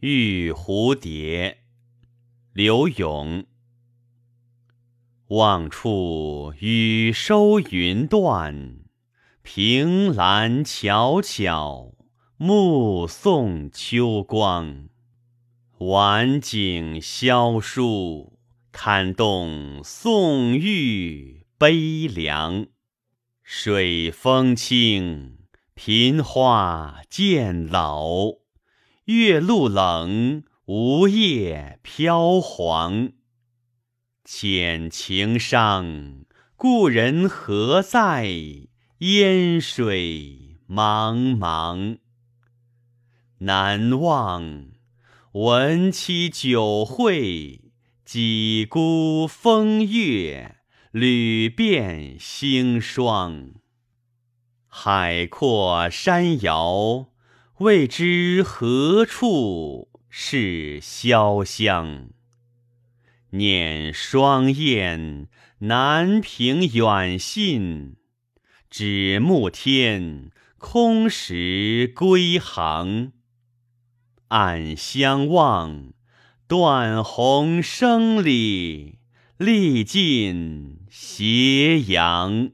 玉蝴蝶，刘永。望处雨收云断，凭栏悄悄，目送秋光。晚景萧疏，堪动宋玉悲凉。水风清，频花渐老，月露冷，梧叶飘黄。遣情伤，故人何在？烟水茫茫，难忘。闻期酒会，几孤风月，旅遍星霜。海阔山遥，未知何处是潇湘。念双燕，南屏远信，指暮天，空时归航。暗相望，断鸿声里，历尽斜阳。